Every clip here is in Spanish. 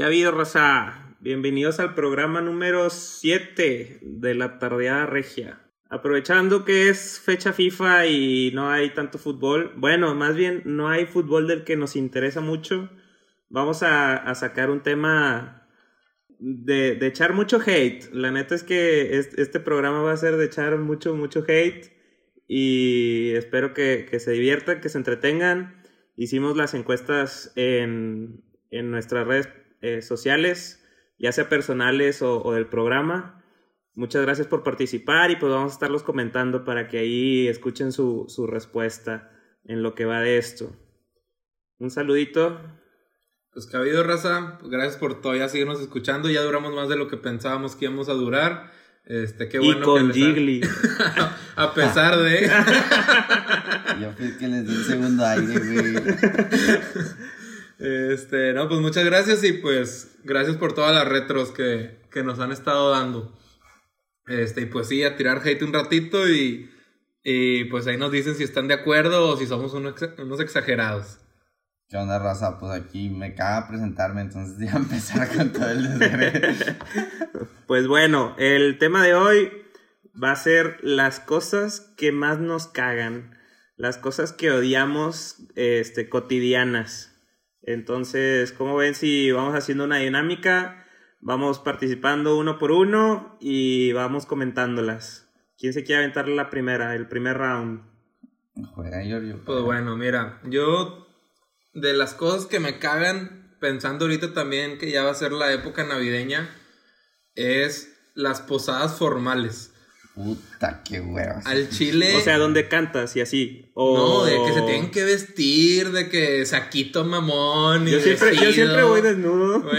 ¿Qué ha habido, raza? Bienvenidos al programa número 7 de la tardeada regia. Aprovechando que es fecha FIFA y no hay tanto fútbol, bueno, más bien no hay fútbol del que nos interesa mucho, vamos a, sacar un tema de, echar mucho hate. La neta es que este programa va a ser de echar mucho, mucho hate y espero que, se diviertan, que se entretengan. Hicimos las encuestas en, en nuestras redes eh, sociales, ya sea personales o, del programa. Muchas gracias por participar y pues vamos a estarlos comentando para que ahí escuchen su, su respuesta en lo que va de esto. Un saludito. Pues que ha habido raza, pues, gracias por todavía seguirnos escuchando, ya duramos más de lo que pensábamos que íbamos a durar. Este, qué bueno y con Jiggly. a pesar de. Yo fui que les di un segundo aire, güey. Este, no, pues muchas gracias y pues gracias por todas las retros que, que nos han estado dando. Este, y pues sí, a tirar hate un ratito y, y pues ahí nos dicen si están de acuerdo o si somos unos, exagerados. ¿Qué onda, raza? Pues aquí me caga presentarme, entonces ya empezar con todo el desgregue. pues bueno, el tema de hoy va a ser las cosas que más nos cagan, las cosas que odiamos este, cotidianas. Entonces, ¿cómo ven si vamos haciendo una dinámica? Vamos participando uno por uno y vamos comentándolas. ¿Quién se quiere aventar la primera, el primer round? Juega yo. Pues bueno, mira, yo de las cosas que me cagan, pensando ahorita también que ya va a ser la época navideña, es las posadas formales. Puta, qué huevas. Al chile. O sea, donde cantas y así. No, de que se tienen que vestir, de que saquito mamón. Y yo, siempre, yo siempre voy desnudo.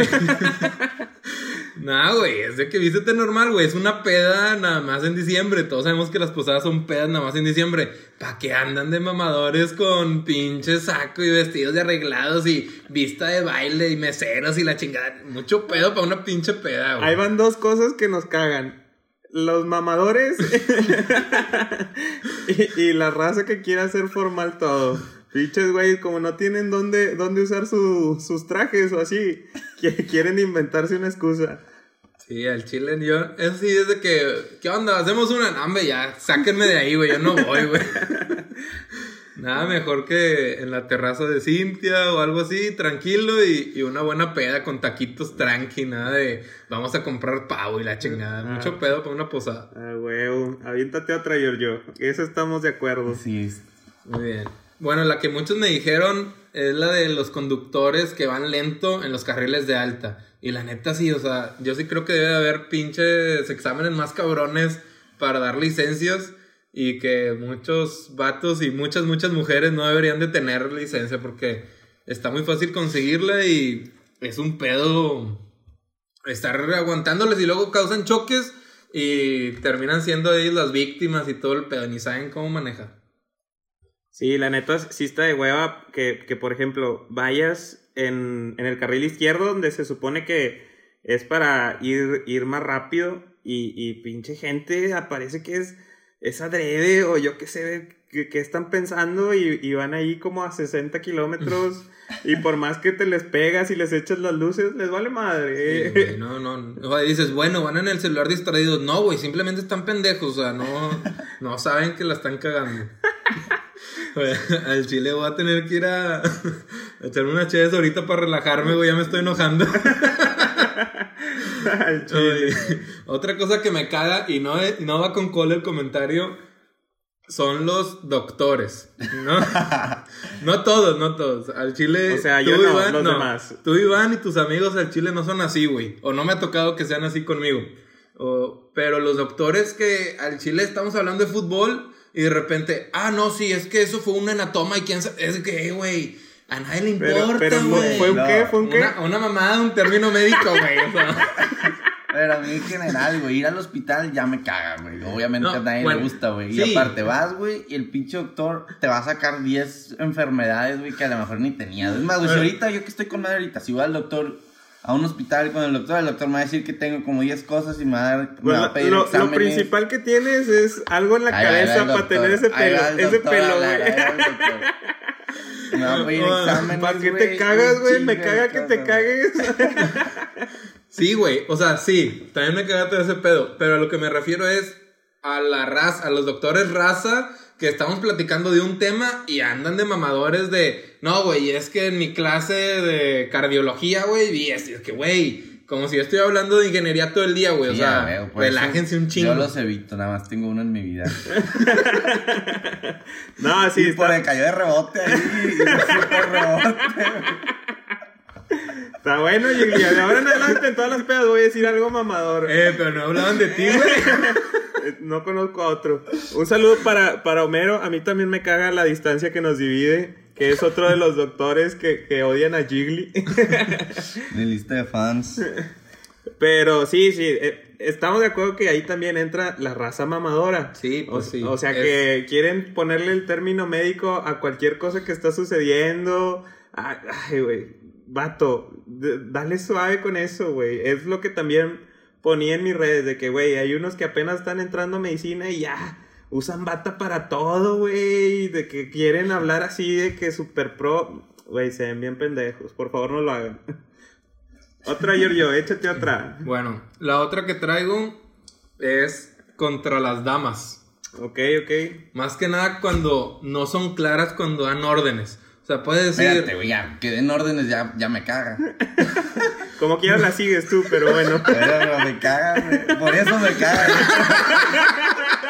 No, güey, es de que vístete normal, güey. Es una peda nada más en diciembre. Todos sabemos que las posadas son pedas nada más en diciembre. ¿Para qué andan de mamadores con pinche saco y vestidos de arreglados y vista de baile y meseros y la chingada? Mucho pedo para una pinche peda, güey. Ahí van dos cosas que nos cagan los mamadores y, la raza que quiere hacer formal todo. Pinches güey, como no tienen dónde, dónde usar sus trajes o así, quieren inventarse una excusa. Sí, al chile, yo, eso sí es de que, ¿qué onda? Hacemos una, hambre ya, sáquenme de ahí, güey, yo no voy, güey. Nada mejor que en la terraza de Cintia o algo así, tranquilo y, una buena peda con taquitos tranqui, nada de vamos a comprar pavo y la chingada. Ah. Mucho pedo para una posada. Ah, huevo. Aviéntate otra, yo. Eso estamos de acuerdo. Sí. Muy bien. Bueno, la que muchos me dijeron es la de los conductores que van lento en los carriles de alta. Y la neta sí, o sea, yo sí creo que debe de haber pinches exámenes más cabrones para dar licencias y que muchos vatos y muchas, muchas mujeres no deberían de tener licencia porque está muy fácil conseguirla y es un pedo estar aguantándoles y luego causan choques y terminan siendo ellos las víctimas y todo el pedo, ni saben cómo manejar. Sí, la neta sí de hueva que, que por ejemplo, vayas en, en, el carril izquierdo donde se supone que es para ir, ir más rápido y, y pinche gente aparece que es es adrede o yo qué sé qué, están pensando y, van ahí como a 60 kilómetros y por más que te les pegas y les echas las luces, les vale madre. no, no, no. dices, bueno, van en el celular distraídos. No, güey, simplemente están pendejos, o sea, no, no saben que la están cagando. al chile voy a tener que ir a, echarme una chévere ahorita para relajarme, güey, ya me estoy enojando. otra cosa que me caga y no, no va con cola el comentario son los doctores, ¿no? no todos, no todos. Al chile. O sea, yo no, Iván, los demás. Tú, Iván, y tus amigos al chile no son así, güey. O no me ha tocado que sean así conmigo. pero los doctores que al chile estamos hablando de fútbol y de repente, ah, no, sí, es que eso fue un enatoma y quién sabe. Es que, güey. A nadie le importa, güey. ¿Fue un qué? ¿Fue un qué? Una, una mamada, un término médico, güey. Pero a mí en general, güey, ir al hospital ya me caga, güey. Obviamente a nadie le gusta, güey. Y aparte vas, güey, y el pinche doctor te va a sacar 10 enfermedades, güey, que a lo mejor ni tenías. Es más, güey, si ahorita yo que estoy con madre ahorita, si voy al doctor a un hospital con el doctor, el doctor me va a decir que tengo como 10 cosas y me va a, dar, me va a pedir lo, lo, principal que tienes es algo en la cabeza para tener ese pelo, ese pelo, güey. No, güey, ¿Para qué te cagas, güey? Me caga que te cagues. sí, güey. O sea, sí. También me caga todo ese pedo. Pero a lo que me refiero es a la raza, a los doctores raza que estamos platicando de un tema y andan de mamadores de, no, güey, es que en mi clase de cardiología, güey, y es, que, güey, como si yo estoy hablando de ingeniería todo el día, güey, o sea, relájense un chingo. Yo los evito, nada más tengo uno en mi vida. no, sí. Y por el cayó de rebote ahí, rebote. Está bueno, y de ahora en adelante en todas las pedas voy a decir algo mamador. Eh, pero no hablaban de ti, güey. no conozco a otro. Un saludo para, para Homero. A mí también me caga la distancia que nos divide. Que es otro de los doctores que, que odian a Jiggly. Mi lista de fans. Pero sí, sí, eh, estamos de acuerdo que ahí también entra la raza mamadora. Sí, pues sí. O sea que quieren ponerle el término médico a cualquier cosa que está sucediendo. Ay, güey vato, dale suave con eso, güey. Es lo que también ponía en mis redes, de que, güey, hay unos que apenas están entrando a medicina y ya usan bata para todo, güey. De que quieren hablar así de que super pro. Güey, se ven bien pendejos. Por favor, no lo hagan. otra, Giorgio, échate otra. Bueno, la otra que traigo es contra las damas. Ok, ok. Más que nada cuando no son claras cuando dan órdenes. O sea, puedes decir. Espérate, güey, ya que den órdenes ya, ya me caga. Como quieras la sigues tú, pero bueno. Pero, me caga, güey. Por eso me caga. Güey.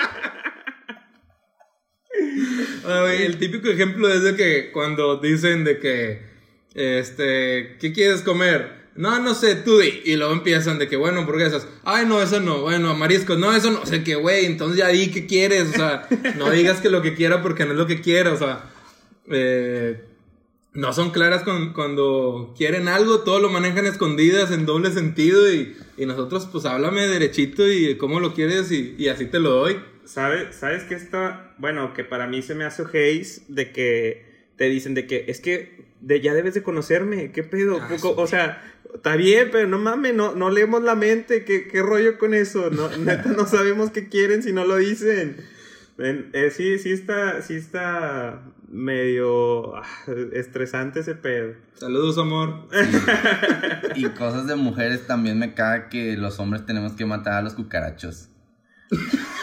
el típico ejemplo es de que cuando dicen de que, este, ¿qué quieres comer? No, no sé, tú. Y luego empiezan de que, bueno, hamburguesas. Ay, no, eso no. Bueno, mariscos. No, eso no. O que, güey, entonces ya di qué quieres. O sea, no digas que lo que quiera porque no es lo que quiera. O sea, eh, no son claras cuando quieren algo, todo lo manejan escondidas en doble sentido y, nosotros pues háblame derechito y cómo lo quieres y, así te lo doy. ¿Sabes, ¿Sabes que está, bueno, que para mí se me hace haze de que te dicen de que es que de, ya debes de conocerme, qué pedo, ah, o sea, está bien, pero no mames, no, no leemos la mente, ¿qué, qué rollo con eso? No, neta no sabemos qué quieren si no lo dicen. Eh, sí, sí está, sí está medio ah, estresante ese pedo. Saludos, amor. y cosas de mujeres también me caga que los hombres tenemos que matar a los cucarachos.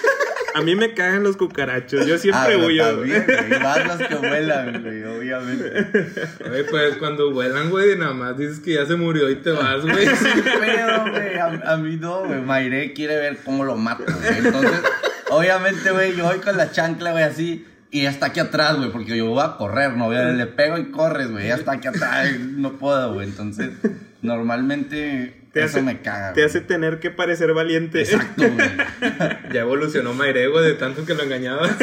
A mí me cagan los cucarachos. Yo siempre ah, huyo. También, Más los que vuelan, güey, obviamente. Oye, pues cuando vuelan, güey, nada más dices que ya se murió y te vas, güey. Sí, pero, güey. A, a, mí no, güey. Mayre quiere ver cómo lo mato, güey. Entonces, obviamente, güey, yo voy con la chancla, güey, así. Y ya está aquí atrás, güey, porque yo voy a correr, ¿no? Le pego y corres, güey. Ya está aquí atrás, no puedo, güey. Entonces, normalmente te eso me caga. Te hace tener que parecer valiente. Exacto, güey. ya evolucionó Mayre, güey, de tanto que lo engañaba.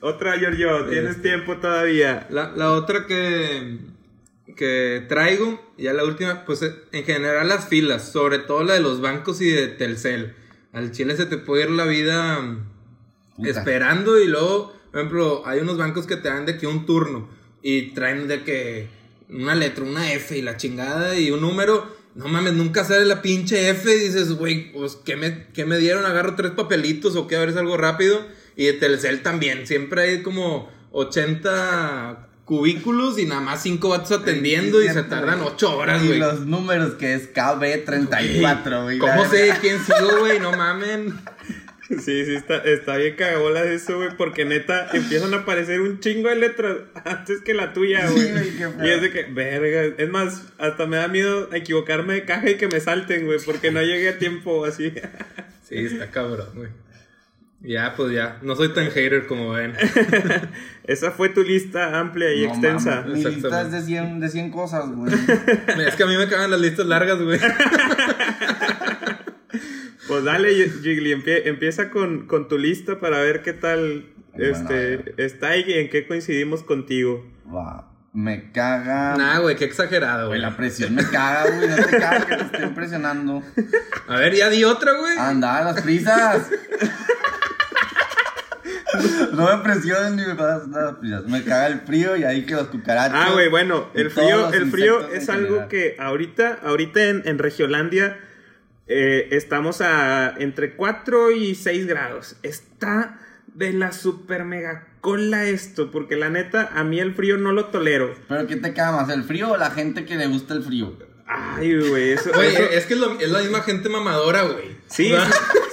otra, Giorgio, tienes este, tiempo todavía. La, la otra que, que traigo, ya la última, pues en general las filas, sobre todo la de los bancos y de Telcel. Al chile se te puede ir la vida esperando y luego, por ejemplo, hay unos bancos que te dan de que un turno y traen de que una letra, una F y la chingada y un número. No mames, nunca sale la pinche F y dices, güey, pues, ¿qué me, ¿qué me dieron? Agarro tres papelitos o qué, a ver, es algo rápido. Y de Telcel también, siempre hay como 80 cubículos y nada más cinco vatos atendiendo y se tardan ocho horas, güey. Y los números que es KB34, güey. ¿Cómo sé quién sigo, güey? No mamen. Sí, sí, está, está bien cagabola eso, güey, porque neta empiezan a aparecer un chingo de letras antes que la tuya, güey. y es de que, verga, es más, hasta me da miedo equivocarme de caja y que me salten, güey, porque no llegué a tiempo así. sí, está cabrón, güey. Ya, pues ya, no soy tan hater como ven. Esa fue tu lista amplia y extensa. Mi lista es de 100, de 100 cosas, güey. es que a mí me cagan las listas largas, güey. Pues dale, Jiggly, empieza con, tu lista para ver qué tal este, está y en qué coincidimos contigo. Me caga. Nah, güey, qué exagerado, güey. La presión me caga, güey. No te caga que te estoy impresionando. A ver, ya di otra, güey. Anda, las prisas. no me presionen ni me pasas nada prisas. Me caga el frío y ahí que los cucarachos. Ah, güey, bueno, el frío, el frío es algo que ahorita, ahorita en, en Regiolandia eh, estamos a entre 4 y 6 grados. Está de la super mega cola esto, porque la neta, a mí el frío no lo tolero. ¿Pero qué te queda más, el frío o la gente que le gusta el frío? Ay, güey, eso, es que es, lo- es la misma gente mamadora, güey. Sí,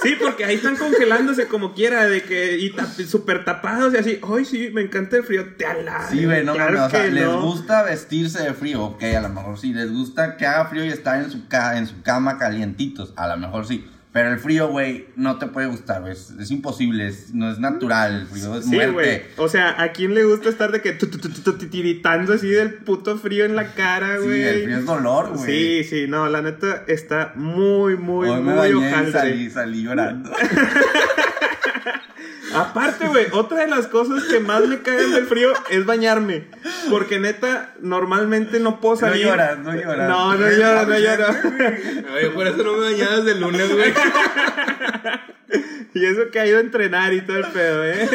sí, porque ahí están congelándose como quiera, de que, y tap- súper tapados y así, ay, sí, me encanta el frío, te ala. Sí, güey, no, claro o sea, les no. gusta vestirse de frío, ok, a lo mejor sí, les gusta que haga frío y estar en su, ca- en su cama calientitos, a lo mejor sí. Pero el frío, güey, no te puede gustar, güey. Es, es imposible, es- no es natural. El frío es Sí, güey. muerte. O sea, ¿a quién le gusta estar de que tiritando así del puto frío en la cara, Sí, güey? el frío es dolor, güey. Sí, sí, no, la neta está muy, muy, Hoy me muy bañé y salí, salí llorando. Aparte, güey, otra de las cosas que más me cagan del frío es bañarme. Porque neta, normalmente no puedo No salir. lloras, no lloras. No, no lloro, no lloro. Oye, por eso no me bañaba desde el lunes, güey. Y eso que ha ido a entrenar y todo el pedo, ¿eh?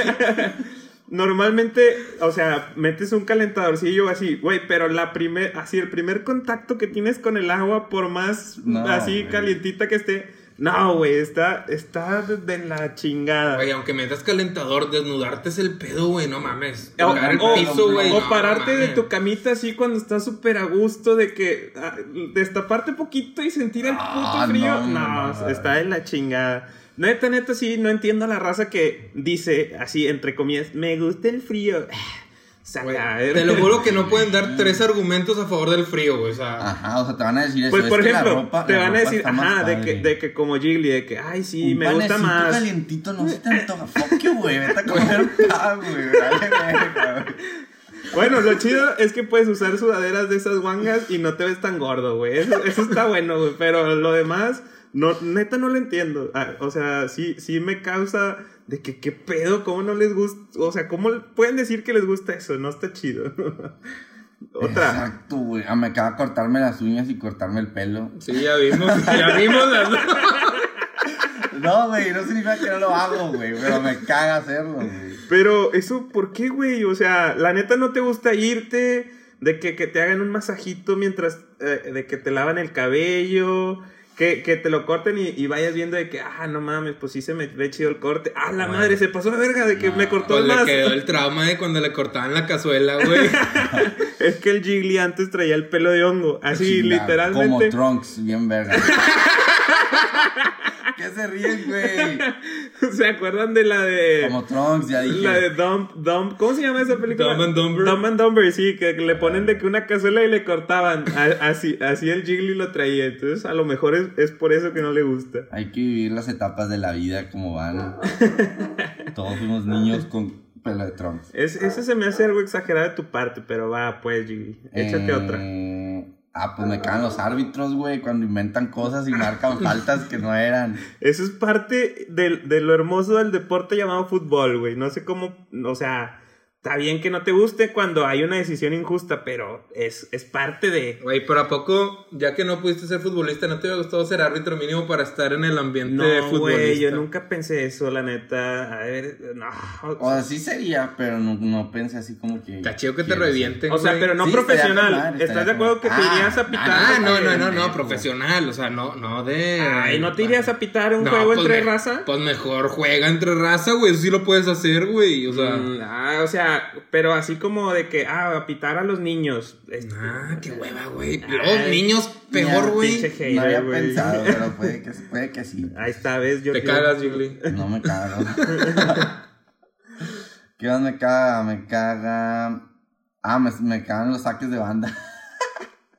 Normalmente, o sea, metes un calentadorcillo así, güey, pero la primer, así el primer contacto que tienes con el agua, por más No, así calientita que esté, no, güey, está, está de, la chingada. Güey, aunque metas calentador, desnudarte es el pedo, güey, no mames. O, Tocar el o- piso, güey. o no pararte de mames. tu camita así cuando estás súper a gusto de que ah, destaparte poquito y sentir el puto Ah, frío. no, No, no. está de la chingada. Neta, neta, sí, no entiendo a la raza que dice así, entre comillas, me gusta el frío. Saca, Te lo juro que no pueden dar tres argumentos a favor del frío, güey. O sea, Ajá, o sea, te van a decir eso. Pues es por la ejemplo, ropa- te la van a decir, ajá, de que, de que como Jiggly, de que, ay, sí, Un me gusta más. calientito no se te antoja. Fuck you, güey. Vete a comer pan, güey. Bueno, lo chido es que puedes usar sudaderas de esas guangas y no te ves tan gordo, güey. Eso, eso está bueno, güey. Pero lo demás, no, neta no lo entiendo. Ah, o sea, sí, sí me causa de que qué pedo, cómo no les gusta. O sea, cómo pueden decir que les gusta eso, no está chido. Otra. Exacto, güey. Ah, me acaba de cortarme las uñas y cortarme el pelo. sí, ya vimos, ya vimos las No, güey, no significa que no lo hago, güey. Pero me caga hacerlo, güey. Pero eso, ¿por qué, güey? O sea, la neta no te gusta irte, de que, que te hagan un masajito mientras, eh, de que te lavan el cabello, que, que te lo corten y, y vayas viendo de que, ah, no mames, pues sí se me ve chido el corte. Ah, la Bueno. madre, se pasó de verga de que No, me cortó Pues el le más. quedó el trauma de cuando le cortaban la cazuela, güey. Es que el Jiggly antes traía el pelo de hongo, así literalmente. Como Trunks, bien verga. ¿Qué se ríen, güey? ¿Se acuerdan de la de... Como Trunks, ya dije. La de Dump, Dump, ¿cómo se llama esa película? Dumb and Dumber. Dumb and Dumber, sí, que le ponen de que una cazuela y le cortaban. Así, así el Jiggly lo traía. Entonces, a lo mejor es, es por eso que no le gusta. Hay que vivir las etapas de la vida como van. Todos fuimos niños con pelo de Trunks. Es, eso se me hace algo exagerado de tu parte, pero va, pues, Jiggly. Échate Eh, otra. Ah, pues me cagan los árbitros, güey, cuando inventan cosas y marcan faltas que no eran. Eso es parte del- de, lo hermoso del deporte llamado fútbol, güey. No sé cómo, o sea, está bien que no te guste cuando hay una decisión injusta, pero es, es parte de... Güey, pero ¿a poco, ya que no pudiste ser futbolista, no te hubiera gustado ser árbitro mínimo para estar en el ambiente No, futbolista? güey, yo nunca pensé eso, la neta. A ver, no. O sea, sí sería, pero no, no pensé así como que. Está chido que te revienten, O sea, pero no Sí, estaría profesional. ¿Estás de acuerdo que te Ah, irías a pitar? Ah, no, no, no, no, profesional, o sea, no, no de... Ay, ¿no te irías a pitar un No, juego pues entre me- raza? Pues mejor juega entre raza, güey, eso sí lo puedes hacer, güey, o sea... Mm, ah, o sea, pero así como de que, ah, a pitar a los niños. Es- Ah, qué hueva, güey. Los niños, peor, güey. No había pensado, pero puede que, puede que sí. Ahí está, ¿ves? Yo Te cagas, Jiggly. No me cago. ¿Qué más me caga? Me caga. Ah, me, me cagan los saques de banda.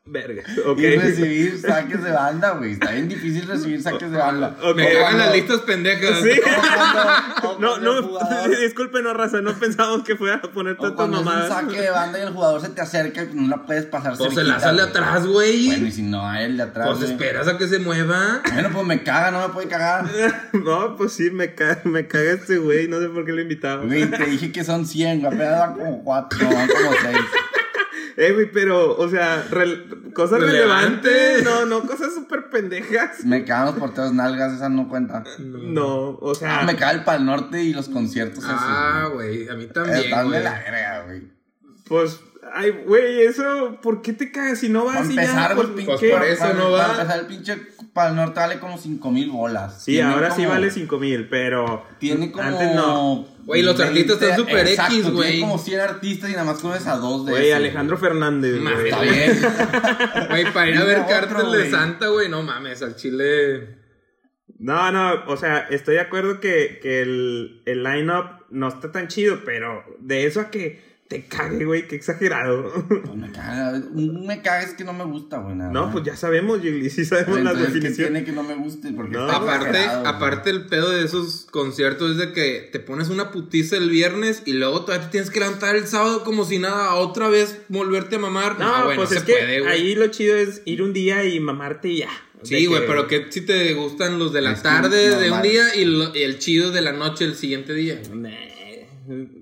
Verga. Ok. Y recibir saques de banda, güey. Está bien difícil recibir saques de banda. Ok. Me cagan las listas pendejas. Sí. O cuando- o No, no, disculpen, raza, no pensamos que fuera a poner o tantas cuando es un mamadas. saque de banda y el jugador se te acerca y no la puedes pasar Pues se cerquita, la sale güey. atrás, güey. Bueno, y si no a él de atrás. Pues güey. esperas a que se mueva. Bueno, pues me caga, no me puede cagar. No, pues sí, me caga, me caga este güey, no sé por qué lo invitaba. Güey, te dije que son 100, güey. Apenas van como 4, no, van como 6. Eh, güey, pero, o sea, cosas Relevante. relevantes, no, no, cosas súper pendejas. Me cagan los porteros nalgas, esa no cuenta. No, o sea, Ah, me caga el Pal Norte y los conciertos. Ah, güey, a mí también, Están de güey. la verga, güey. pues Ay, güey, eso, ¿por qué te cagas si no vas Para y ya? empezar, Pues, güey, pues ¿qué? por eso para, no va. Para empezar, el pinche para el norte vale como 5 mil bolas. Sí, Tiene ahora sí vale 5 mil, pero Tiene como. antes no. Güey, los artistas están 20, súper exacto, X, tiene güey. como 100 artistas y nada más conoces a dos de Güey, Alejandro Fernández, güey. Está bien. Güey, para ir a ver Cártel de. Santa, güey, no mames, al chile. No, no, o sea, estoy de acuerdo que, que el, el line-up no está tan chido, pero de eso a que te cague, güey, qué exagerado. Pues me caga. Un me caga es que no me gusta, güey. nada No, pues ya sabemos, Gigli, sí sabemos las Entonces, ¿qué definiciones. tiene que no me guste? Porque No. está Aparte, aparte el pedo de esos conciertos es de que te pones una putiza el viernes y luego todavía te tienes que levantar el sábado como si nada, otra vez volverte a mamar. No, güey, pues no es se que puede, güey. ahí lo chido es ir un día y mamarte y ya. Sí, güey, que- pero que si te gustan los de la Es que tarde de un día y, lo- y el chido de la noche el siguiente día. Nah,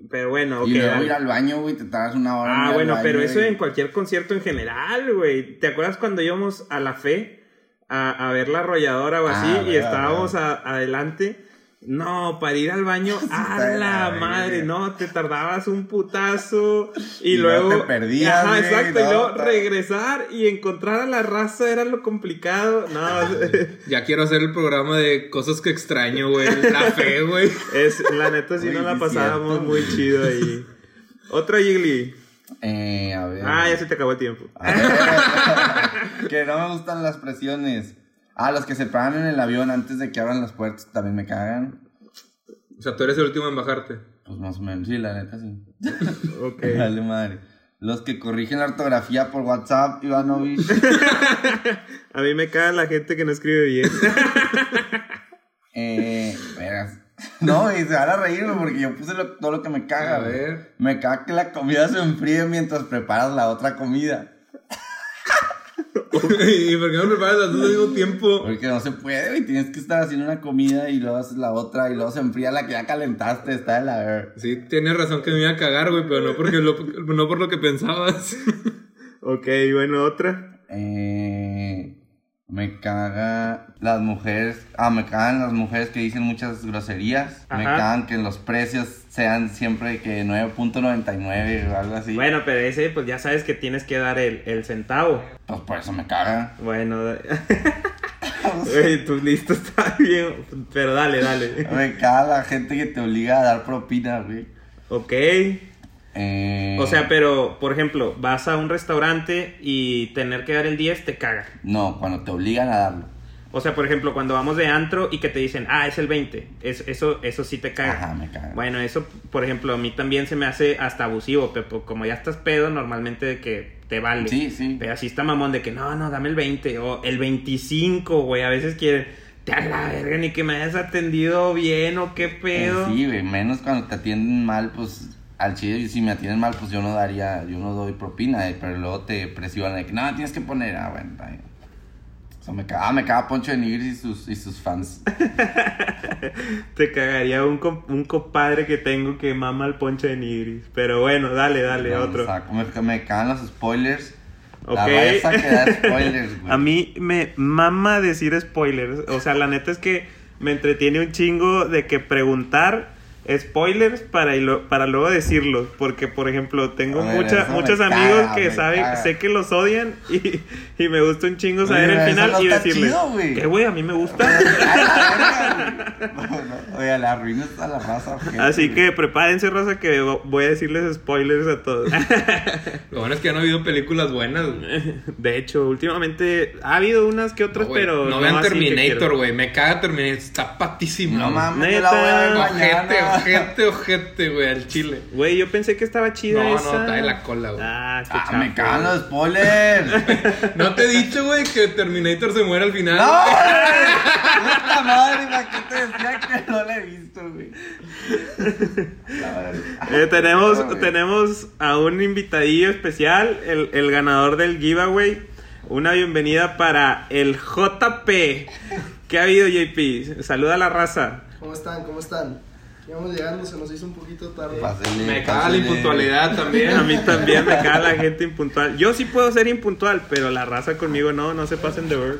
Pero bueno, ok. Y luego ir al baño, güey, te tardas una hora. Ah, bueno, baño, pero eso en cualquier concierto en general, güey. ¿Te acuerdas cuando íbamos a la fe a, a ver la arrolladora o así Ah, y verdad, estábamos a- adelante? No, para ir al baño, a la madre, no, te tardabas un putazo y, Y luego te perdías, Ajá, exacto, y no, luego está- regresar y encontrar a la raza era lo complicado. No, Ya quiero hacer el programa de cosas que extraño, güey. La fe, güey. es la neta sí nos la pasábamos cierto, muy chido ahí. Otra Gigli. Eh, a ver. Ah, ya se te acabó el tiempo. A ver. que no me gustan las presiones. Ah, los que se paran en el avión antes de que abran las puertas también me cagan. O sea, tú eres el último en bajarte. Pues más o menos, sí, la neta sí. Ok. Dale madre. Los que corrigen la ortografía por WhatsApp, Ivanovich. A mí me caga la gente que no escribe bien. eh, vergas. No, y se van a reír, güey, porque yo puse lo- todo lo que me caga, A ver. Me caga que la comida se enfríe mientras preparas la otra comida. ¿Y por qué no preparas las dos al mismo tiempo? Porque no se puede, güey. Tienes que estar haciendo una comida y luego haces la otra y luego se enfría la que ya calentaste. Está de la ver. Sí, tienes razón que me iba a cagar, güey, pero no, porque lo, no por lo que pensabas. ok, bueno, otra. Eh, me caga las mujeres. Ah, me cagan las mujeres que dicen muchas groserías. Me cagan que los precios sean siempre que 9.99 o algo así. Bueno, pero ese, pues ya sabes que tienes que dar el, el centavo. Pues por eso me caga. Bueno, Güey, tu listo está bien. Pero dale, dale. Me caga la gente que te obliga a dar propina, güey. Ok. Eh, O sea, pero, por ejemplo, vas a un restaurante y tener que dar el 10 te caga. No, cuando te obligan a darlo. O sea, por ejemplo, cuando vamos de antro y que te dicen, ah, es el 20. Es, eso, eso sí te caga. Ajá, me caga. Bueno, eso, por ejemplo, a mí también se me hace hasta abusivo, pero como ya estás pedo, normalmente de que te vale. Sí, sí. Pero así está mamón de que no, no, dame el 20 o el 25, güey. A veces quieren, te a la verga, ni que me hayas atendido bien o qué pedo. Sí, güey, menos cuando te atienden mal, pues al chile, si me atienden mal, pues yo no daría, yo no doy propina, eh, pero luego te presionan de que no, tienes que poner, ah, bueno. O sea, me caga, ah, me caga Poncho de Nigris y sus, y sus fans. Te cagaría un, un compadre que tengo que mama el ponche de nigris. Pero bueno, dale, dale, No, otro. o sea, me, me cagan los spoilers. La Ok. raza que da spoilers, güey. A mí me mama decir spoilers. O sea, la neta es que me entretiene un chingo de que preguntar spoilers para, para luego decirlos. Porque, por ejemplo, tengo ver, mucha- muchos caga, amigos que saben, caga. sé que los odian y, y me gusta un chingo saber Oye, el final no y está decirles. chido, güey. ¿Qué, güey? A mí me gusta. No, no, Oye, la arruinas a la raza. Así güey. que prepárense, Rosa, que voy a decirles spoilers a todos. Lo bueno es que ya no ha habido películas buenas, güey. De hecho, últimamente ha habido unas que otras, No, pero. no vean así que Terminator, güey. Me caga Terminator. Está patísimo. No mames, la voy a ver mañana. Ojete, ojete, güey, al chile. Güey, yo pensé que estaba chida No, no, está de la cola, güey. Ah, qué Ah, me chafa. cagan los spoilers. No te he dicho, güey, que Terminator se muere al final. ¡No! güey! ¡Puta madre! ¿Para qué te decía que no la he visto, güey? Eh, tenemos, No, tenemos a un invitadillo especial, el, el ganador del giveaway. Una bienvenida para el JP. ¿Qué ha habido, JP? Saluda a la raza. ¿Cómo están? ¿Cómo están? Íbamos llegando, se nos hizo un poquito tarde. Me caga la impuntualidad también. A mí también me caga la gente impuntual. Yo sí puedo ser impuntual, pero la raza conmigo no, no se pasen de ver.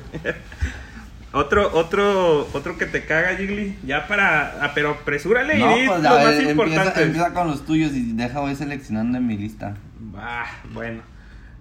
Otro, otro, otro que te caga, Jiggly. Ya para. Ah, pero apresúrale No, y pues lo más empieza, importante. empieza con los tuyos y deja voy seleccionando en mi lista. Ah, bueno.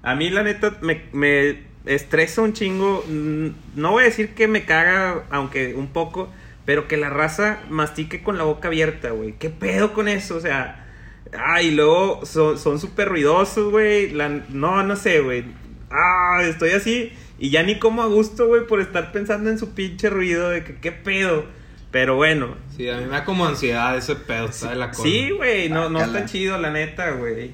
A mí, la neta, me, me estresa un chingo. Mm, No voy a decir que me caga, aunque un poco. Pero que la raza mastique con la boca abierta, güey. ¿Qué pedo con eso? O sea. Ah, y luego son son súper ruidosos, güey. No, no sé, güey. Ah, estoy así. Y ya ni como a gusto, güey, por estar pensando en su pinche ruido de que qué pedo. Pero bueno, Sí, a mí me da como ansiedad ese pedo, está de la cola. Sí, güey, no, no está chido, la neta, güey.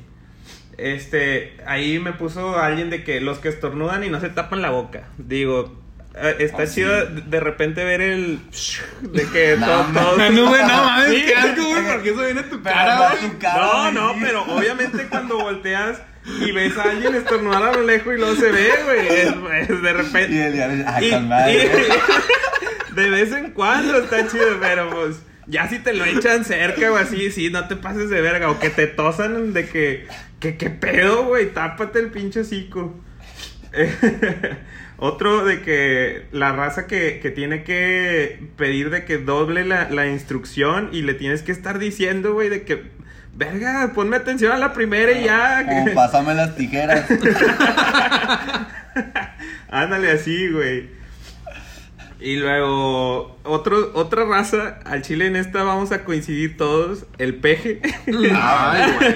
Este, ahí me puso alguien de que los que estornudan y no se tapan la boca. Digo, está Oh, sí. chido de, de repente ver el. De que No, todo. no. No, güey, no mames, Sí. qué asco, güey, porque eso viene a tu Pero cara, no, güey. tu cara, No, güey, no, sí. pero obviamente cuando volteas y ves a alguien estornudar a lo lejos y luego se ve, güey. Es, es de repente. Y el diablo, ah, Y- con madre. y- de vez en cuando está chido, pero pues ya si te lo echan cerca o así, sí, no te pases de verga. O que te tosan de que, que, qué pedo, güey, tápate el pinche hocico. Otro de que la raza que, que tiene que pedir de que doble la, la instrucción y le tienes que estar diciendo, güey, de que, verga, ponme atención a la primera y ya. Como pásame las tijeras. Ándale así, güey. Y luego, otro, otra raza, al chile en esta vamos a coincidir todos, el peje. Ay, güey.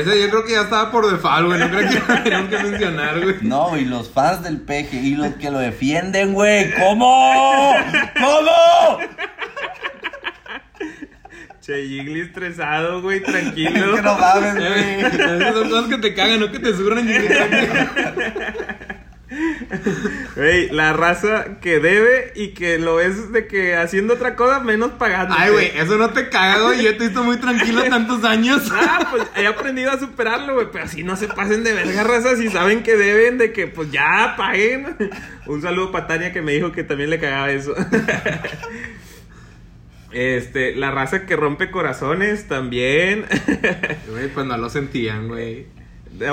Ese yo creo que ya estaba por default, güey. No creo que lo teníamos que mencionar, güey. No, y los fans del peje y los que lo defienden, güey. ¿Cómo? ¿Cómo? che, Jiggly estresado, güey, Es tranquilo. que no mames, güey. Esas son cosas que te cagan, no que te surran. Güey, la raza que debe y que lo ves de que haciendo otra cosa menos pagando. Ay, güey, eso no te caga, güey. Yo te he visto muy tranquilo tantos años. Ah, pues he aprendido a superarlo, güey. Pero así no se pasen de verga, raza. Si saben que deben, de que pues ya paguen. Un saludo para Tania que me dijo que también le cagaba eso. Este, la raza que rompe corazones también. Güey, pues no lo sentían, güey.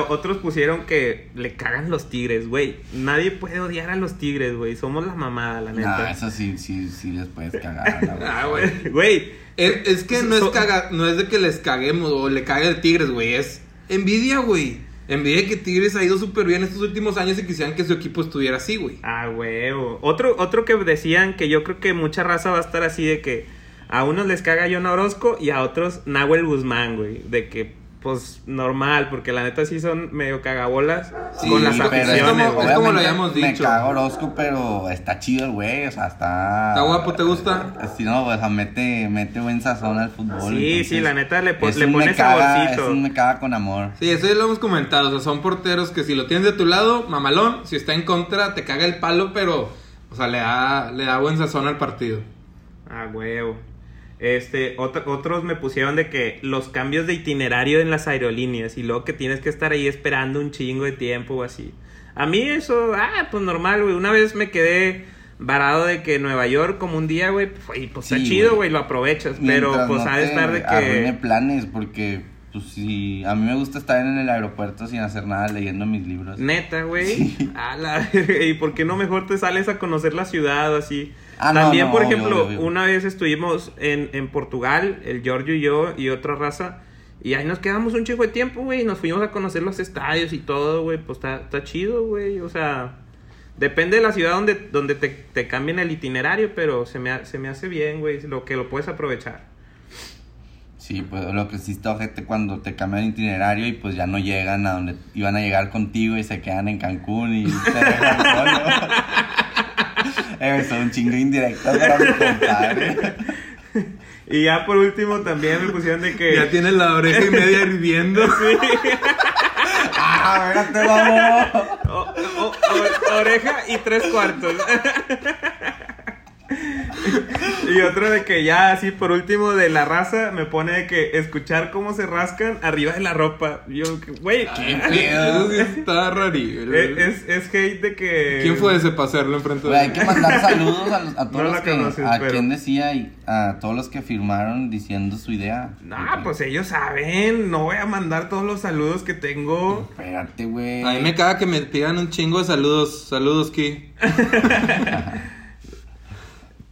Otros pusieron que le cagan los tigres, güey. Nadie puede odiar a los tigres, güey. Somos la mamada, la No, neta. eso sí, sí, sí les puedes cagar. Ah, güey. Güey, Es, es que no es, caga, no es de que les caguemos o le cague el Tigres, güey. Es envidia, güey. Envidia que Tigres ha ido súper bien estos últimos años y quisieran que su equipo estuviera así, güey. Ah, huevo. Otro, otro que decían que yo creo que mucha raza va a estar así de que a unos les caga John Orozco y a otros Nahuel Guzmán, güey. De que, pues, normal, porque la neta sí son medio cagabolas Sí, con las pero pero es aficiones, como- es como lo habíamos Me dicho. cago Orozco, pero está chido el güey. O sea, está. ¿Está guapo? ¿Te gusta? Sí, no, o sea, mete, mete buen sazón al fútbol. Sí, entonces, sí, la neta le po- es le un pone me caga- saborcito. Es un me caga con amor. Sí, eso ya lo hemos comentado. O sea, son porteros que si lo tienes de tu lado, mamalón. Si está en contra, te caga el palo, pero, o sea, le da, le da buen sazón al partido. Ah, huevo. Este, otro- otros me pusieron de que los cambios de itinerario en las aerolíneas y luego que tienes que estar ahí esperando un chingo de tiempo o así. A mí eso, ah, pues normal, güey. Una vez me quedé varado de que Nueva York como un día, güey, pues, y pues Sí, está chido, güey. lo aprovechas. Pero pues no ha de estar de que... planes, porque, pues, si. A mí me gusta estar en el aeropuerto sin hacer nada leyendo mis libros. Neta, güey. A la ¿Y por qué no mejor te sales a conocer la ciudad así? Ah, no, También, no, por obvio, ejemplo, obvio. una vez estuvimos en, en Portugal, el Giorgio y yo y otra raza. Y ahí nos quedamos un chingo de tiempo, güey. Y nos fuimos a conocer los estadios y todo, güey. Pues está, está chido, güey. O sea, depende de la ciudad donde, donde te, te cambien el itinerario, pero se me, se me hace bien, güey. Lo que lo puedes aprovechar. Sí, pues lo que sí está ojete cuando te cambian el itinerario y pues ya no llegan a donde iban a llegar contigo y se quedan en Cancún y te dejan solo. Eh, son un chingo indirecto para mi compadre. Y ya por último también me pusieron de que... Ya tienes la oreja y media hirviendo. ¡Ah, espérate, vamos! O- o- o- oreja y tres cuartos. y otro de que ya así por último de la raza me pone de que escuchar cómo se rascan arriba de la ropa. Yo, que, güey, Eso sí está rarillo. es, es, hate de que... ¿Quién fue ese para hacerlo enfrente Güey, hay de que mandar saludos a, los- a todos No los que. conoces, a pero- quien decía y a todos los que firmaron diciendo su idea. Nah, pues ellos saben, no voy a mandar todos los saludos que tengo. Espérate, güey. A mí me caga que me pidan un chingo de saludos. Saludos, Ki.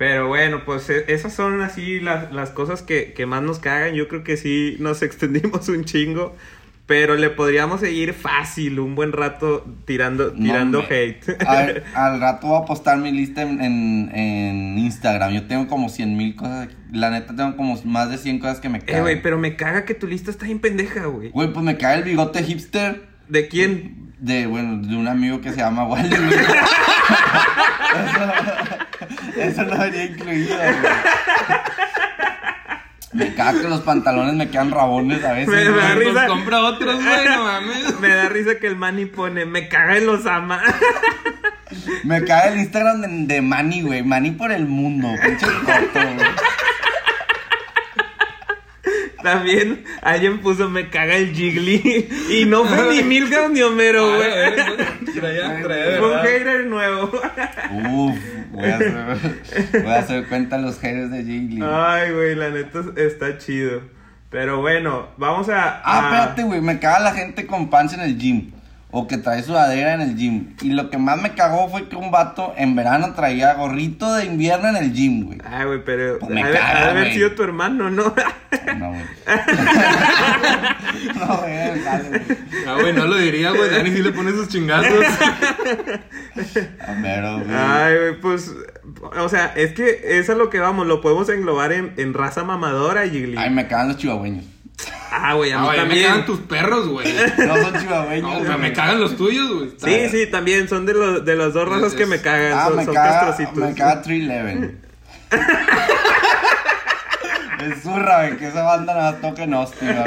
Pero bueno, pues e, esas son así las, las cosas que, que más nos cagan. Yo creo que sí nos extendimos un chingo. Pero le podríamos seguir fácil un buen rato tirando, tirando hate. al rato voy a postar mi lista en, en, Instagram. Yo tengo como 100 mil cosas. La neta, tengo como más de 100 cosas que me cagan. Eh, güey, pero me caga que tu lista está bien pendeja, güey. Güey, pues me caga el bigote hipster. ¿De quién? De, bueno, de un amigo que se llama Wally, güey. eso, eso no venía incluido, güey. Me caga que los pantalones me quedan rabones a veces. Me, da risa. compra otros, güey, no mames. Me da risa que el Manny pone, me caga y los ama. Me caga el Instagram de, de Manny, güey. Manny por el mundo. Pinche güey. También alguien puso me caga el Jiggly. Y no fue ni Milgram ni Homero, güey. Fue un hater nuevo. Uf, voy a, hacer, voy a hacer cuenta los haters de Jiggly. Ay, güey, la neta está chido. Pero bueno, vamos a. Ah, espérate, güey. Me caga la gente con pants en el gym o que trae sudadera en el gym. Y lo que más me cagó fue que un vato en verano traía gorrito de invierno en el gym, güey. Ah, güey, pero pues me caga, haber sido tu hermano, ¿no? No, güey. no, güey, Ah, güey, no lo diría, güey. Dani sí le pone sus chingazos. Amero, güey. Ay, güey, pues... O sea, es que eso es lo que vamos, lo podemos englobar en, en raza mamadora, Gigli. Ay, me cagan los chihuahueños. Ah, güey, a mí también. Me cagan tus perros, güey. No son chihuahueños. No, me cagan los tuyos, güey. Sí, sí, también son de los, de los dos razas que me cagan. Ah, son, me son caga, castrocitos. Me caga 311. es zurra, güey, que esa banda no toque hostia.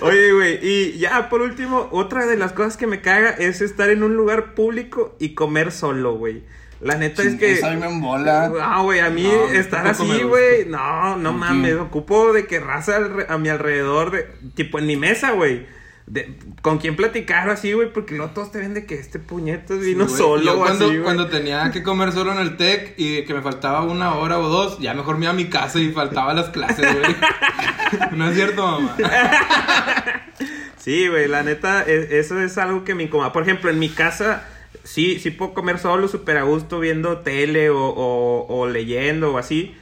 Oye, güey, y ya por último, otra de las cosas que me caga es estar en un lugar público y comer solo, güey. La neta es que. A mí me embola. Ah, güey, a mí estar así, güey. No, no mames. Me ocupo de que raza a mi alrededor, de, tipo en mi mesa, güey. con quién platicar así, güey, porque luego todos te ven de que este puñeto vino solo. Yo cuando, cuando tenía que comer solo en el TEC y que me faltaba una hora o dos, ya mejor me iba a mi casa y faltaba las clases, güey. no es cierto, mamá. sí, güey, la neta, e, eso es algo que me incomoda. Por ejemplo, en mi casa sí, sí puedo comer solo súper a gusto viendo tele o, o, leyendo o así.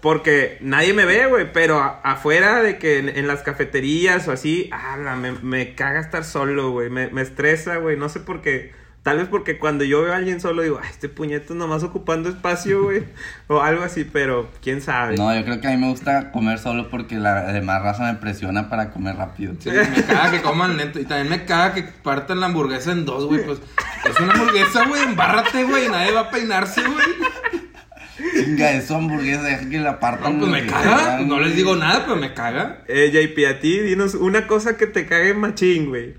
Porque nadie me ve, güey. Pero afuera de que en, las cafeterías o así, ah, me, me caga estar solo, güey. Me, me estresa, güey. No sé por qué. Tal vez porque cuando yo veo a alguien solo digo, ay, este puñeto nomás ocupando espacio, güey. o algo así, pero quién sabe. No, yo creo que a mí me gusta comer solo porque la demás raza me presiona para comer rápido. Sí, me caga que coman lento. Y también me caga que partan la hamburguesa en dos, güey. Pues es una hamburguesa, güey. Embárrate, güey. Nadie va a peinarse, güey. Chinga, eso hamburguesa, deja que la partan. No, pues me caga. no les digo nada, pero me caga. Eh, JP, a ti, dinos una cosa que te cague machín, güey.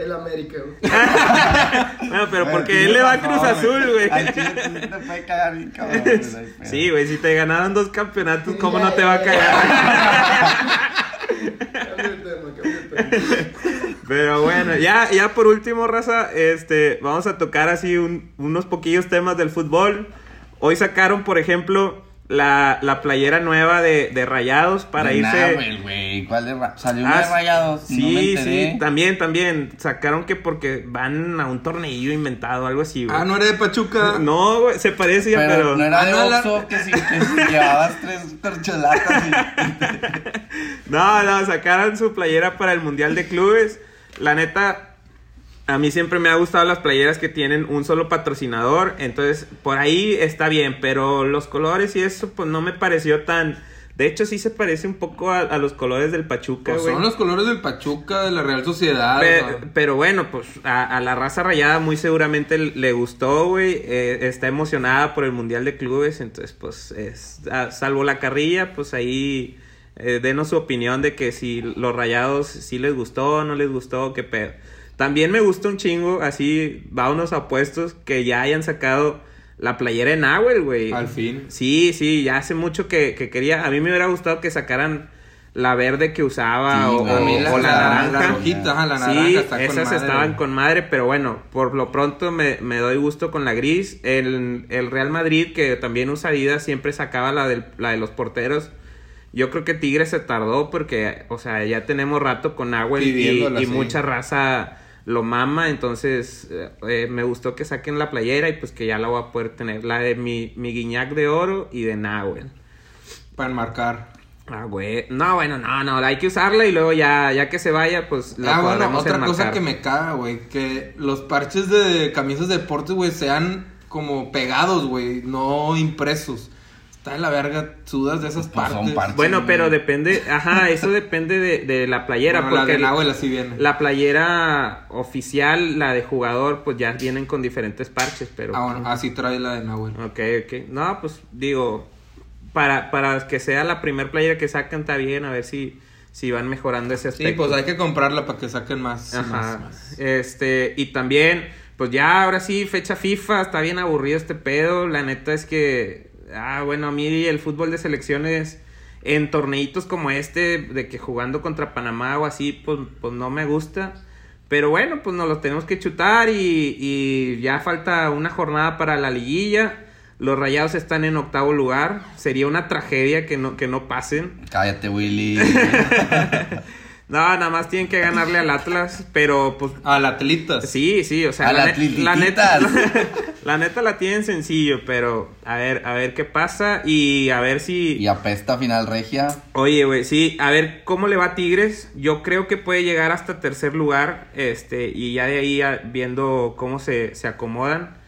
El América, güey. no, pero porque él le va a Cruz Azul, güey. Sí, güey, si te ganaron dos campeonatos, ¿cómo no te va a cagar? Pero bueno, ya, ya por último, raza, este, vamos a tocar así unos poquillos temas del fútbol. Hoy sacaron, por ejemplo, la, la playera nueva de, de Rayados para irse. güey. ¿Cuál de ¿Salió una de ah, Rayados? Sí, sí, también, también. Sacaron que porque van a un tornillo inventado, algo así, güey. Ah, no era de Pachuca. No, güey, se parecía, pero. pero... No era de Oxxo, que si, que si llevabas tres corcholatas y... no, no, sacaron su playera para el Mundial de Clubes. La neta, a mí siempre me ha gustado las playeras que tienen un solo patrocinador, entonces por ahí está bien, pero los colores y eso pues no me pareció tan... De hecho sí se parece un poco a, los colores del Pachuca, pues son los colores del Pachuca, de la Real Sociedad. Pero, bueno, pues a, la raza rayada muy seguramente le gustó, güey. Eh, está emocionada por el Mundial de Clubes, entonces pues es, salvo la carrilla, pues ahí... Eh, denos su opinión de que si los rayados sí les gustó, no les gustó, qué pedo. También me gusta un chingo, así, va unos apuestos que ya hayan sacado la playera en Nahuel, güey. Al fin. Sí, sí, ya hace mucho que, quería. A mí me hubiera gustado que sacaran la verde que usaba o, la, naranja. La rojita, la naranja. Sí, esas estaban con madre, pero bueno, por lo pronto me, doy gusto con la gris. El, el, Real Madrid, que también usa Adidas, siempre sacaba la, del, la de los porteros. Yo creo que Tigre se tardó porque, o sea, ya tenemos rato con Nahuel y, y mucha raza lo mama, entonces eh, eh, me gustó que saquen la playera y pues que ya la voy a poder tener, la de mi, mi guiñac de oro y de Nahuel. Para enmarcar. Ah, güey. No, bueno, no, no, hay que usarla y luego ya, ya que se vaya, pues la Ah, bueno, otra cosa que me caga, güey, que los parches de camisas de deportes, güey, sean como pegados, güey, no impresos. Está en la verga, sudas de esas pues partes. bueno, pero depende, ajá, eso depende de, la playera. porque la de así viene. La playera oficial, la de jugador, pues ya vienen con diferentes parches, pero... Ah, bueno, así trae la de Nahuel. Ok, ok. No, pues digo, para, para que sea la primer playera que sacan está bien, a ver si, si van mejorando ese aspecto. Sí, pues hay que comprarla para que saquen más. Ajá. Este, y también, pues ya ahora sí, fecha FIFA, está bien aburrido este pedo. La neta es que, ah, bueno, a mí el fútbol de selecciones en torneitos como este, de que jugando contra Panamá o así, pues, pues no me gusta. Pero bueno, pues nos lo tenemos que chutar y, y ya falta una jornada para la liguilla. Los Rayados están en octavo lugar. Sería una tragedia que no, que no pasen. Cállate, Willy. no, nada más tienen que ganarle al Atlas, pero pues... Al Atlitas. Sí, sí, o sea... la, neta, la, neta la tienen sencillo, pero a ver, a ver qué pasa y a ver si... Y apesta final regia. Oye, güey, sí, a ver cómo le va a Tigres. Yo creo que puede llegar hasta tercer lugar, este, y ya de ahí viendo cómo se, se acomodan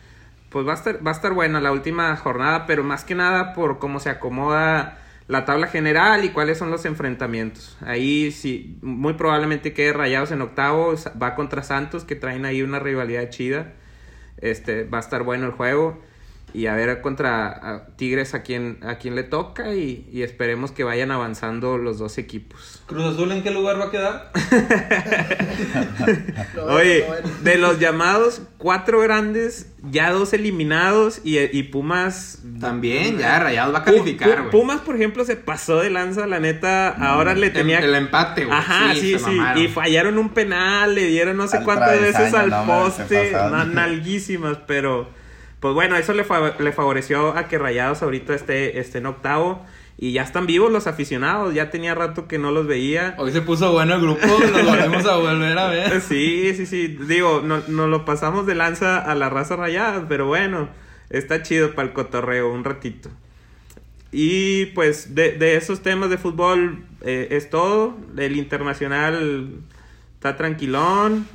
pues va a estar, va a estar buena la última jornada, pero más que nada por cómo se acomoda la tabla general y cuáles son los enfrentamientos. Ahí sí, muy probablemente quede rayados en octavo, va contra Santos, que traen ahí una rivalidad chida. Este, va a estar bueno el juego y a ver contra Tigres a quien, a quien le toca y, esperemos que vayan avanzando los dos equipos. ¿Cruz Azul en qué lugar va a quedar? Oye, de los llamados cuatro grandes, ya dos eliminados y, Pumas... También, ya Rayados va a calificar, Pumas, por ejemplo, se pasó de lanza, la neta, ahora le tenía... El, empate, güey. Ajá, sí, sí, y fallaron un penal, le dieron no sé cuántas veces al poste, nalguísimas, pero... Pues bueno, eso le, le favoreció a que Rayados ahorita esté, esté en octavo. Y ya están vivos los aficionados, ya tenía rato que no los veía. Hoy se puso bueno el grupo, lo volvemos a volver a ver. Sí, sí, sí. Digo, nos no lo pasamos de lanza a la raza rayada, pero bueno, está chido para el cotorreo un ratito. Y pues de, de esos temas de fútbol eh, es todo. El internacional está tranquilón.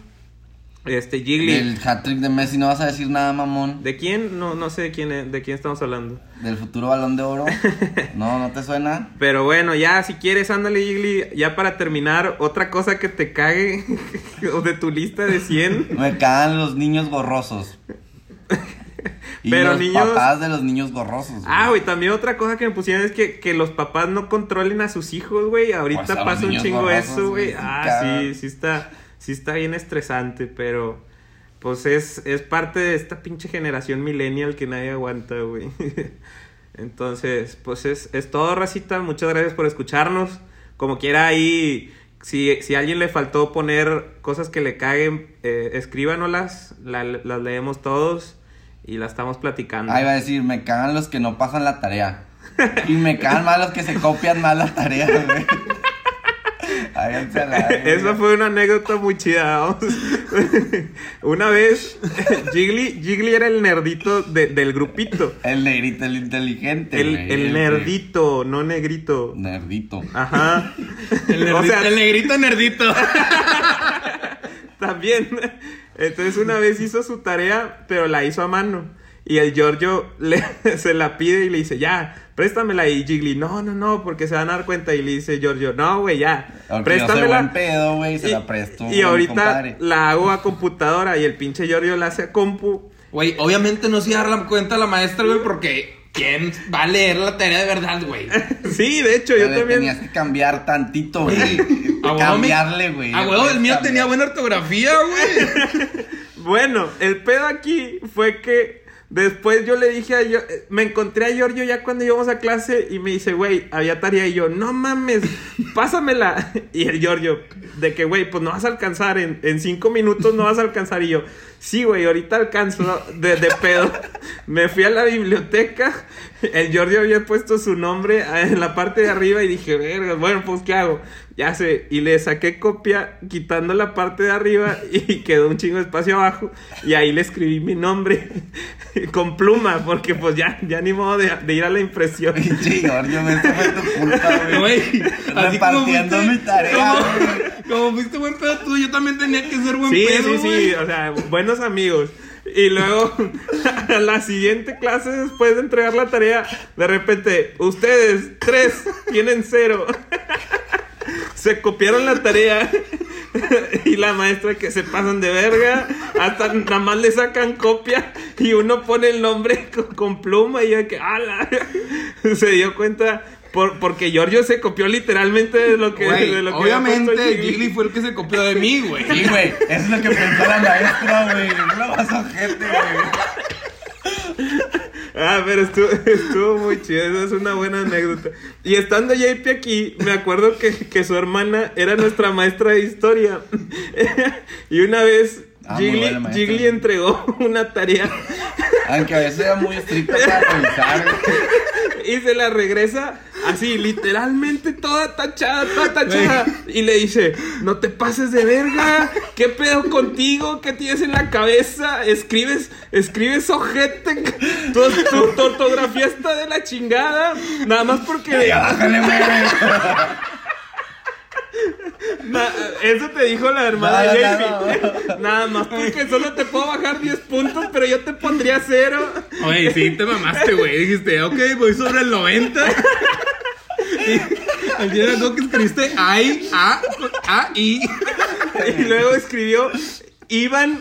Este, Gigli. El hat-trick de Messi no vas a decir nada, mamón. ¿De quién? No, no sé de quién, de quién estamos hablando. ¿Del futuro balón de oro? no, ¿no te suena? Pero bueno, ya si quieres, ándale, Gigli. Ya para terminar, otra cosa que te cague o de tu lista de 100. Me cagan los niños gorrosos. Y Pero los niños... papás de los niños gorrosos. Ah, güey, también otra cosa que me pusieron es que, que los papás no controlen a sus hijos, güey. Ahorita pues pasa un chingo eso, güey. Ah, sí, sí está sí está bien estresante, pero pues es, es parte de esta pinche generación millennial que nadie aguanta, güey. Entonces, pues es, es todo, racita. Muchas gracias por escucharnos. Como quiera ahí, si, si a alguien le faltó poner cosas que le caguen, eh, escríbanoslas, las leemos todos y las estamos platicando. Ahí va a decir, me cagan los que no pasan la tarea. y me cagan más los que se copian mal la tarea, güey. Esa fue una anécdota muy chida. una vez, Jiggly, Jiggly era el nerdito del grupito. El negrito, el inteligente. El, nerdito, no negrito. Nerdito. Ajá. El, el negrito nerdito. También. Entonces una vez hizo su tarea, pero la hizo a mano. Y el Giorgio le, se la pide y le dice, ya, préstamela. Y Jiggly, no, no, no, porque se van a dar cuenta. Y le dice Giorgio, no, güey, ya, préstamela. No pedo, güey, se y, la presto. Y ahorita la hago a computadora y el pinche Giorgio la hace a compu. Güey, obviamente no se da la cuenta la maestra, güey, porque ¿quién va a leer la tarea de verdad, güey? sí, de hecho, yo también. Tenías que cambiar tantito, güey. Cambiarle, güey. A huevo, el mío tenía buena ortografía, güey. bueno, el pedo aquí fue que Después yo le dije a yo, me encontré a Giorgio ya cuando íbamos a clase y me dice, güey, había tarea y yo, no mames, pásamela. Y el Giorgio, de que, güey, pues no vas a alcanzar, en, en cinco minutos no vas a alcanzar. Y yo, sí, güey, ahorita alcanzo de, de pedo. Me fui a la biblioteca el Giorgio había puesto su nombre en la parte de arriba y dije, verga, bueno, pues ¿qué hago? Ya sé, y le saqué copia quitando la parte de arriba y quedó un chingo de espacio abajo y ahí le escribí mi nombre con pluma porque pues ya, ya ni modo de, ir a la impresión. Sí, Giorgio, me tu culpa, güey. Repartiendo mi tarea, Como, fuiste buen pedo tú, yo también tenía que ser buen pedo, Sí, sí, sí, o sea, buenos amigos. Y luego, a la siguiente clase, después de entregar la tarea, de repente, ustedes, tres, tienen cero. Se copiaron la tarea y la maestra que se pasan de verga, hasta nada más le sacan copia y uno pone el nombre con, pluma y ya que, ¡ala! Se dio cuenta por, porque Giorgio se copió literalmente de lo que, de lo que Obviamente, Gigli fue el que se copió de mí, güey. Sí, güey. Eso es lo que pensó la maestra, güey. No vas a gente, güey. Ah, pero estuvo, estuvo muy chido, esa es una buena anécdota. Y estando JP aquí, me acuerdo que, que su hermana era nuestra maestra de historia. y una vez Ah, Jiggly, entregó una tarea. Aunque a veces era muy estricta para pensar. y se la regresa así, literalmente toda tachada, toda tachada. Y le dice, no te pases de verga. ¿Qué pedo contigo? ¿Qué tienes en la cabeza? Escribes, escribes ojete. Tu, tu, ortografía está de la chingada. Nada más porque... Ya, bájale, eso te dijo la hermana de JP. Nada más porque solo te puedo bajar 10 puntos, pero yo te pondría cero. Oye, sí, te mamaste, güey. Dijiste, ok, voy sobre el 90. Y al día de que escribiste I, A, A, I. Y luego escribió Iván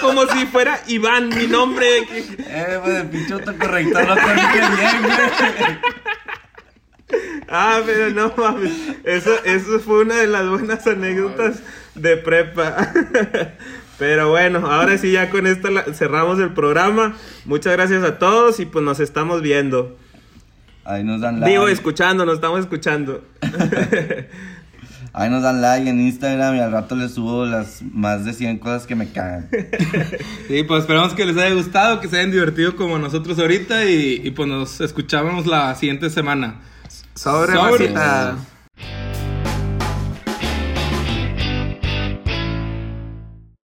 como si fuera Iván, mi nombre. Eh, pues el pinche autocorrector no te bien, güey. Ah, pero no mames. Eso, eso fue una de las buenas anécdotas de prepa. Pero bueno, ahora sí ya con esto cerramos el programa. Muchas gracias a todos y pues nos estamos viendo. Ahí nos dan like. Digo, escuchando, nos estamos escuchando. Ahí nos dan like en Instagram y al rato les subo las más de 100 cosas que me cagan. Sí, pues esperamos que les haya gustado, que se hayan divertido como nosotros ahorita y, y pues nos escuchamos la siguiente semana. Sobre, Sobre.